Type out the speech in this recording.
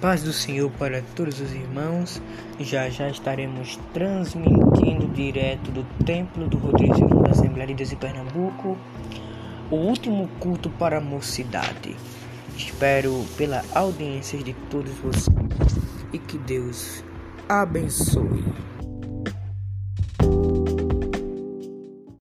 Paz do Senhor para todos os irmãos. Já já estaremos transmitindo direto do Templo do Rodrigo da Assembleia de Deus em Pernambuco o último culto para a mocidade. Espero pela audiência de todos vocês e que Deus abençoe.